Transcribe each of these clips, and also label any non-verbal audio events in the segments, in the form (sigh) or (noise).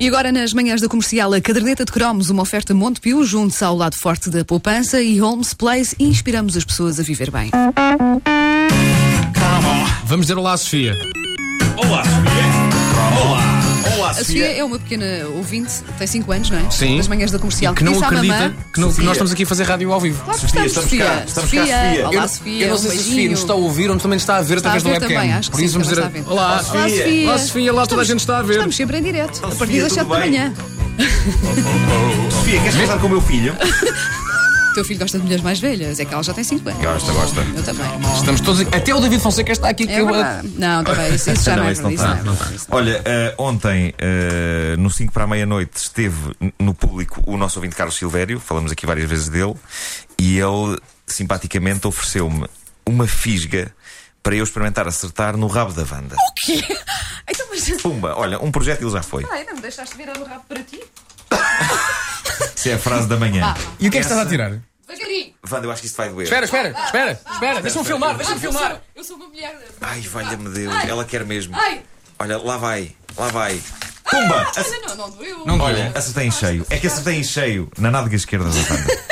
E agora, nas manhãs da comercial, a caderneta de cromos, uma oferta Montepio, junto-se ao lado forte da poupança e Holmes Place, e inspiramos as pessoas a viver bem. Vamos dizer olá Sofia. Olá, Sofia. Olá. Olá, A Sofia Sofia. é uma pequena ouvinte, tem 5 anos, não é? Sim. Das manhãs da comercial. Que não disse à acredita mamã, que, não- que Sofia. nós estamos aqui a fazer rádio ao vivo. Claro que Sofia, estamos, estamos cá, Sofia. estamos cá, Sofia. Olá, eu, Sofia. eu não um sei se a Sofia beijinho. nos está a ouvir ou também nos está a ver Está a através ver do webcam. também, acho que Por sim, isso vamos também dizer está a ver. olá. Olá, Sofia. Olá, Sofia, lá toda a gente está a ver. Estamos sempre em direto, a partir Sofia, das 7 tudo da bem? manhã. Sofia, queres casar com o meu filho? (laughs) O teu filho gosta de mulheres mais velhas, é que ela já tem 5 anos. Gosta, gosta. Eu também. Estamos todos. Até o David Fonseca está aqui. que É eu- verdade. Não, também, isso, isso já não, Não, é isso não está. não é verdade. Olha, eh, ontem, eh, no 5 para a meia-noite, esteve no público o nosso ouvinte Carlos Silvério, falamos aqui várias vezes dele, e ele simpaticamente ofereceu-me uma fisga para eu experimentar acertar no rabo da Wanda. quê? (laughs) Então, mas. Pumba, olha, um projétil já foi. Ai, não me deixaste virar o rabo para ti? (laughs) Isso é a frase da manhã. E o que é que estás a tirar? Devagarinho. Wanda, eu acho que isto vai doer. Espera, espera, espera, espera. Deixa-me filmar, deixa-me filmar. Eu sou uma mulher. Ai, valha-me Deus, Ai. ela quer mesmo. Ai! Olha, lá vai, lá vai. Pumba! Ace- Olha, não, não doeu. Não Olha, acertei em cheio. É que acertei em cheio na nádega esquerda da Wanda.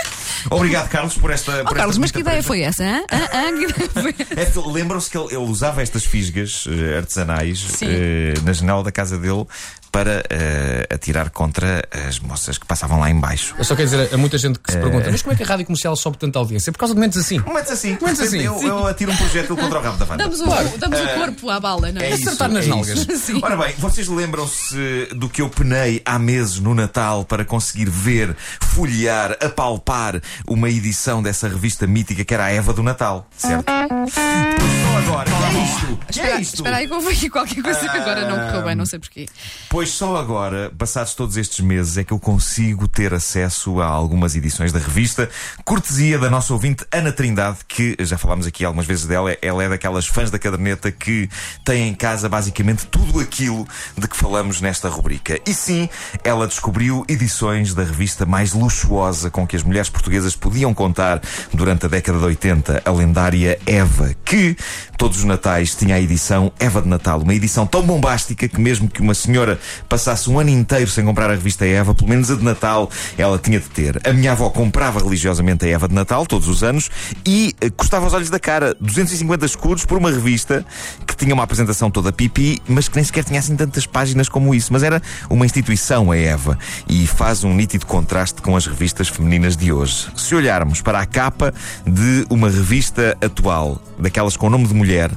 Obrigado, Carlos, por esta. Oh, por Carlos, esta mas que ideia foi essa? hã? Hã? Hã? Que ideia foi essa? É Lembram-se que ele, ele usava estas fisgas eh, artesanais eh, na janela da casa dele para eh, atirar contra as moças que passavam lá embaixo. Eu só quero dizer a muita gente que se pergunta: mas como é que a rádio comercial sobe tanta audiência? Por causa de momentos assim. Momentos assim, Momentos assim, Eu, eu atiro um projétil contra o rabo da Wanda. Damos, o, damos o corpo à bala, não é? É isso, Acertar nas é nalgas. (laughs) Ora bem, vocês lembram-se do que eu penei há meses no Natal para conseguir ver, folhear, apalpar uma edição dessa revista mítica que era a Eva do Natal, certo? Só agora, que é isto? Que é isto? espera aí que houve aqui qualquer coisa que agora não correu bem, não sei porquê. Pois só agora, passados todos estes meses, é que eu consigo ter acesso a algumas edições da revista, cortesia da nossa ouvinte Ana Trindade, que já falámos aqui algumas vezes dela, ela é daquelas fãs da caderneta que tem em casa basicamente tudo aquilo de que falamos nesta rubrica. E sim, ela descobriu edições da revista mais luxuosa com que as mulheres portuguesas podiam contar durante a década de 80, a lendária Eva, que todos os natais tinha a edição Eva de Natal, uma edição tão bombástica que mesmo que uma senhora passasse um ano inteiro sem comprar a revista Eva, pelo menos a de Natal ela tinha de ter. A minha avó comprava religiosamente a Eva de Natal todos os anos e eh, custava os olhos da cara 250 escudos por uma revista que tinha uma apresentação toda pipi, mas que nem sequer tinha assim tantas páginas como isso. Mas era uma instituição a Eva e faz um nítido contraste com as revistas femininas de hoje. Se olharmos para a capa de uma revista atual, daquelas com o nome de mulher,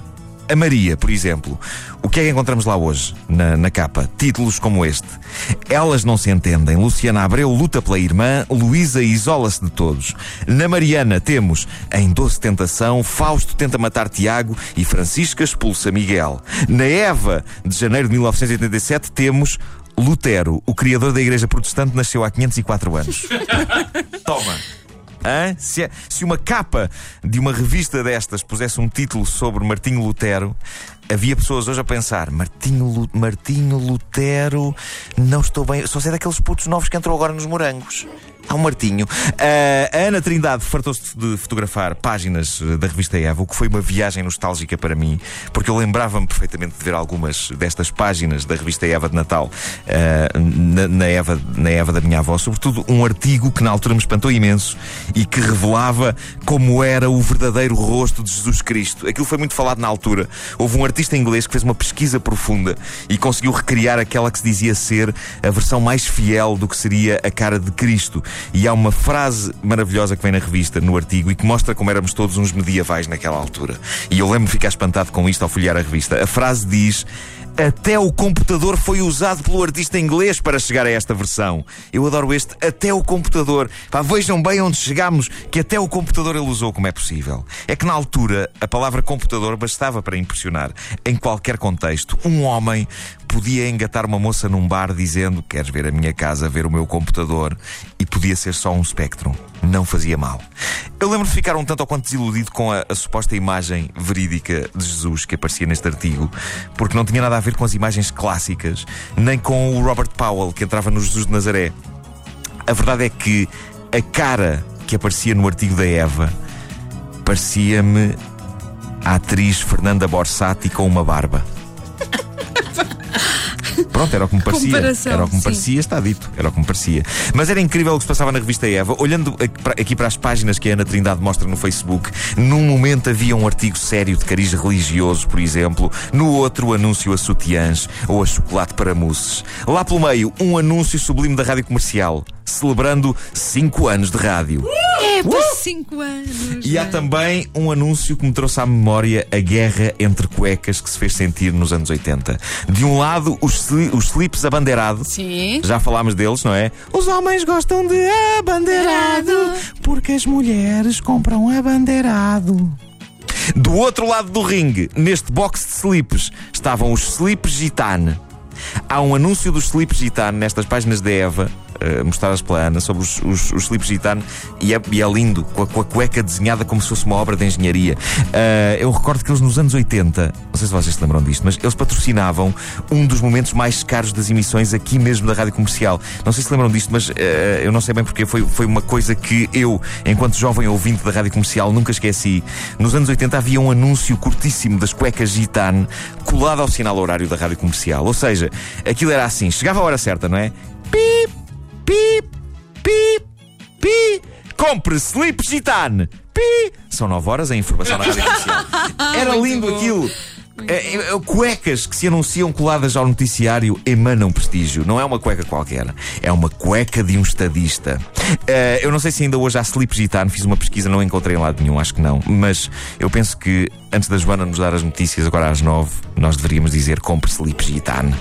a Maria, por exemplo. O que é que encontramos lá hoje, na, na capa? Títulos como este. Elas não se entendem. Luciana Abreu luta pela irmã, Luísa isola-se de todos. Na Mariana temos Em Doce Tentação, Fausto tenta matar Tiago e Francisca expulsa Miguel. Na Eva, de janeiro de 1987, temos Lutero, o criador da Igreja Protestante, nasceu há 504 anos. (laughs) Toma! Hã? Se, é- se uma capa de uma revista destas pusesse um título sobre Martinho Lutero, havia pessoas hoje a pensar: Martinho, Lu- Martinho Lutero, não estou bem. Só sei daqueles putos novos que entrou agora nos morangos. Um Martinho. Ah, a Ana Trindade fartou-se de fotografar páginas eh, da revista Eva, o que foi uma viagem nostálgica para mim, porque eu lembrava-me perfeitamente de ver algumas destas páginas da revista Eva de Natal ah, na, na Eva, na Eva da minha avó, sobretudo um artigo que na altura me espantou imenso e que revelava como era o verdadeiro rosto de Jesus Cristo. Aquilo foi muito falado na altura. Houve um artista inglês que fez uma pesquisa profunda e conseguiu recriar aquela que se dizia ser a versão mais fiel do que seria a cara de Cristo. E há uma frase maravilhosa que vem na revista, no artigo, e que mostra como éramos todos uns medievais naquela altura. E eu lembro-me ficar espantado com isto ao folhear a revista. A frase diz. Até o computador foi usado pelo artista inglês para chegar a esta versão. Eu adoro este até o computador. Pá, vejam bem onde chegamos, que até o computador ele usou como é possível. É que na altura a palavra computador bastava para impressionar. Em qualquer contexto, um homem podia engatar uma moça num bar dizendo: Queres ver a minha casa, ver o meu computador? E podia ser só um Spectrum. Não fazia mal. Eu lembro de ficar um tanto ou quanto desiludido com a, a suposta imagem verídica de Jesus que aparecia neste artigo, porque não tinha nada a ver com as imagens clássicas, nem com o Robert Powell que entrava no Jesus de Nazaré. A verdade é que a cara que aparecia no artigo da Eva parecia-me a atriz Fernanda Borsati com uma barba. Pronto, era o que me parecia. Comparação, Era o que me sim. parecia, está dito. Era o que me parecia. Mas era incrível o que se passava na revista Eva. Olhando aqui para- as páginas que a Ana Trindade mostra no Facebook, num momento havia um artigo sério de cariz religioso, por exemplo. No outro, o anúncio a sutiãs ou a chocolate para mousses. Lá pelo meio, um anúncio sublime da rádio comercial, celebrando 5 anos de rádio. É para 5 anos. E há também um anúncio que me trouxe à memória a guerra entre cuecas que se fez sentir nos anos 80. De um lado, os, os slips abandeirado. Sim. Já falámos deles, não é? Os homens gostam de abandeirado porque as mulheres compram abandeirado. Do outro lado do ringue, neste box de slips, estavam os slips gitane. Há um anúncio dos slips gitane nestas páginas da Eva, eh, mostradas pela Ana, sobre os, os, os slips gitane, e é, e é lindo, com a, com a cueca desenhada como se fosse uma obra de engenharia. Eh, eu recordo que eles nos anos 80, não sei se vocês se lembram disto, mas eles patrocinavam um dos momentos mais caros das emissões aqui mesmo da rádio comercial. Não sei se lembram disto, mas eh, eu não sei bem porque foi, foi uma coisa que eu, enquanto jovem ouvinte da rádio comercial, nunca esqueci. Nos anos 80 havia um anúncio curtíssimo das cuecas gitane colado ao sinal horário da rádio comercial. Ou seja, aquilo era assim: chegava a hora certa, não é? Pip, pip, pip, pi. Compre slip gitane. Pi. São 9 horas a informação na rádio comercial. (laughs) Era lindo aquilo. É, é, cuecas que se anunciam coladas ao noticiário emanam prestígio. Não é uma cueca qualquer. É uma cueca de um estadista. Eh, eu não sei se ainda hoje há slip gitano. Fiz uma pesquisa, não encontrei em lado nenhum, acho que não. Mas eu penso que antes da Joana nos dar as notícias, agora às nove, nós deveríamos dizer compre slip gitano.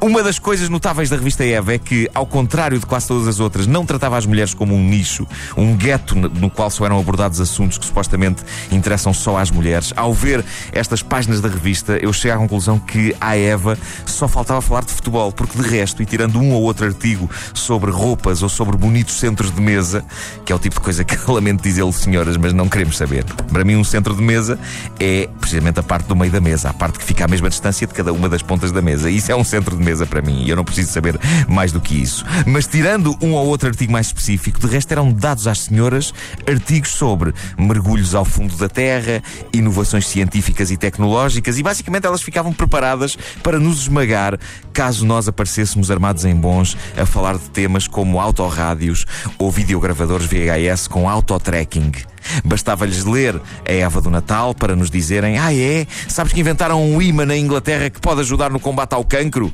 Uma das coisas notáveis da revista Eva é que, ao contrário de quase todas as outras, não tratava as mulheres como um nicho, um gueto no- qual só eram abordados assuntos que supostamente interessam só às mulheres. Ao ver estas páginas da revista, eu chego à conclusão que à Eva só faltava falar de futebol, porque de resto, e tirando um ou outro artigo sobre roupas ou sobre bonitos centros de mesa, que é o tipo de coisa que (laughs) lamento dizê-lo, senhoras, mas não queremos saber. Para mim, um centro de mesa é precisamente a parte do meio da mesa, a parte que fica à mesma distância de cada uma das pontas da mesa. Isso é um centro de mesa para mim e eu não preciso saber mais do que isso. Mas tirando um ou outro artigo mais específico, de resto eram dados às senhoras artigos sobre mergulhos ao fundo da terra, inovações científicas e tecnológicas e basicamente elas ficavam preparadas para nos esmagar caso nós aparecêssemos armados em bons a falar de temas como autorrádios ou videogravadores VHS com autotracking. Bastava-lhes ler a Eva do Natal para nos dizerem: Ah, é? Sabes que inventaram um imã na Inglaterra que pode ajudar no combate ao cancro?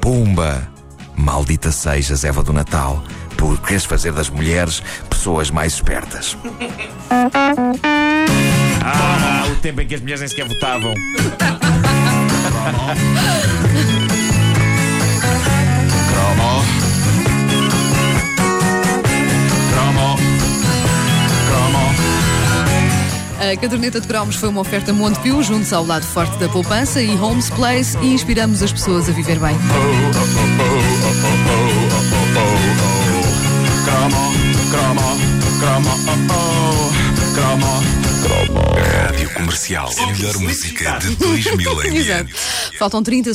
Pumba! Maldita sejas, Eva do Natal, por queres fazer das mulheres pessoas mais espertas. Ah, o tempo em que as mulheres nem sequer votavam. (laughs) A caderneta de cromos foi uma oferta Montepio, juntos ao lado forte da poupança e Homes Place e inspiramos as pessoas a viver bem. Rádio Comercial. A melhor música de 2000 em (laughs) Exato. Faltam 30